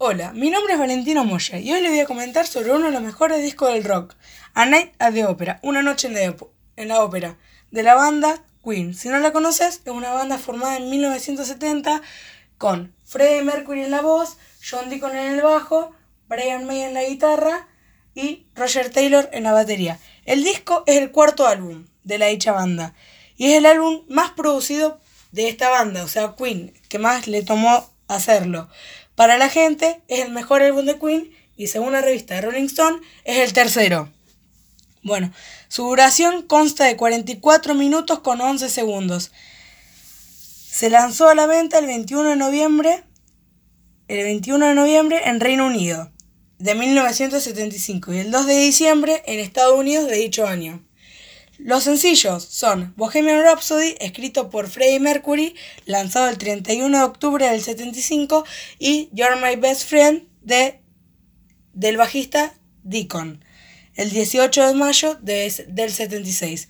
Hola, mi nombre es Valentino Moya y hoy les voy a comentar sobre uno de los mejores discos del rock, A Night at the Opera, Una noche en la, ópera, de la banda Queen. Si no la conoces, es una banda formada en 1970 con Freddie Mercury en la voz, John Deacon en el bajo, Brian May en la guitarra y Roger Taylor en la batería. El disco es el cuarto álbum de la dicha banda y es el álbum más producido de esta banda, o sea, Queen, que más le tomó hacerlo. Para la gente es el mejor álbum de Queen y según la revista Rolling Stone es el tercero. Bueno, su duración consta de 44 minutos con 11 segundos. Se lanzó a la venta el 21 de noviembre, el 21 de noviembre en Reino Unido de 1975 y el 2 de diciembre en Estados Unidos de dicho año. Los sencillos son Bohemian Rhapsody, escrito por Freddie Mercury, lanzado el 31 de octubre del 75, y You're My Best Friend de, del bajista Deacon, el 18 de mayo del 76.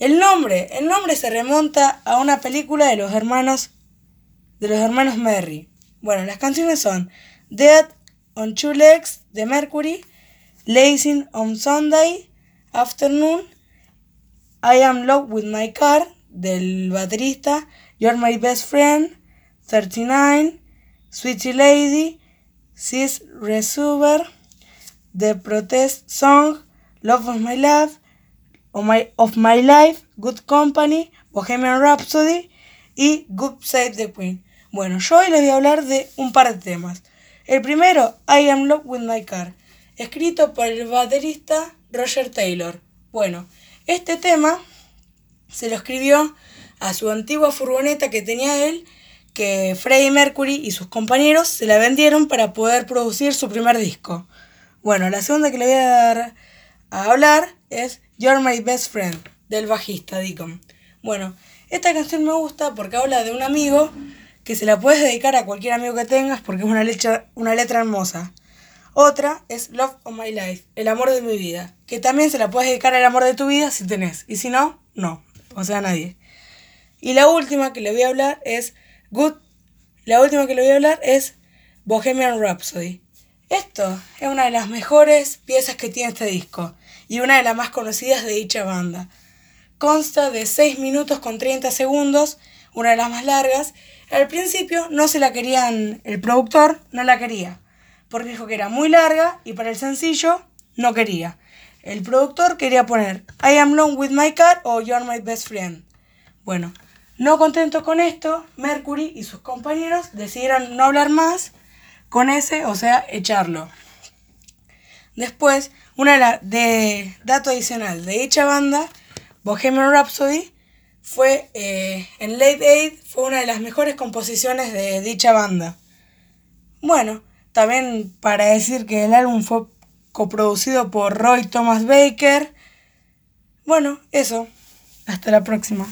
El nombre, el nombre se remonta a una película de los hermanos de los hermanos Merry. Bueno, las canciones son Dead on Two Legs de Mercury, Lazing on Sunday Afternoon I Am Love with My Car del baterista, You're My Best Friend, 39, Sweetie Lady, Sis Resuber, The Protest Song, Love of My Love, of my, of my Life, Good Company, Bohemian Rhapsody y Good Side the Queen. Bueno, yo hoy les voy a hablar de un par de temas. El primero, I Am Love with My Car, escrito por el baterista Roger Taylor. Bueno, este tema se lo escribió a su antigua furgoneta que tenía él, que Freddie Mercury y sus compañeros se la vendieron para poder producir su primer disco. Bueno, la segunda que le voy a dar a hablar es You're My Best Friend, del bajista Deacon. Bueno, esta canción me gusta porque habla de un amigo que se la puedes dedicar a cualquier amigo que tengas porque es una letra, una letra hermosa. Otra es Love of My Life, el amor de mi vida, que también se la puedes dedicar al amor de tu vida si tenés, y si no, no, o sea, nadie. Y la última que le voy a hablar es Good, la última que le voy a hablar es Bohemian Rhapsody. Esto es una de las mejores piezas que tiene este disco y una de las más conocidas de dicha banda. Consta de 6 minutos con 30 segundos, una de las más largas. Al principio no se la querían, el productor no la quería porque dijo que era muy larga y para el sencillo no quería. El productor quería poner I am long with my car o You're my best friend. Bueno, no contento con esto, Mercury y sus compañeros decidieron no hablar más con ese, o sea, echarlo. Después, una de, dato adicional de dicha banda, Bohemian Rhapsody, fue eh, en Late Aid, fue una de las mejores composiciones de dicha banda. Bueno, también para decir que el álbum fue coproducido por Roy Thomas Baker. Bueno, eso. Hasta la próxima.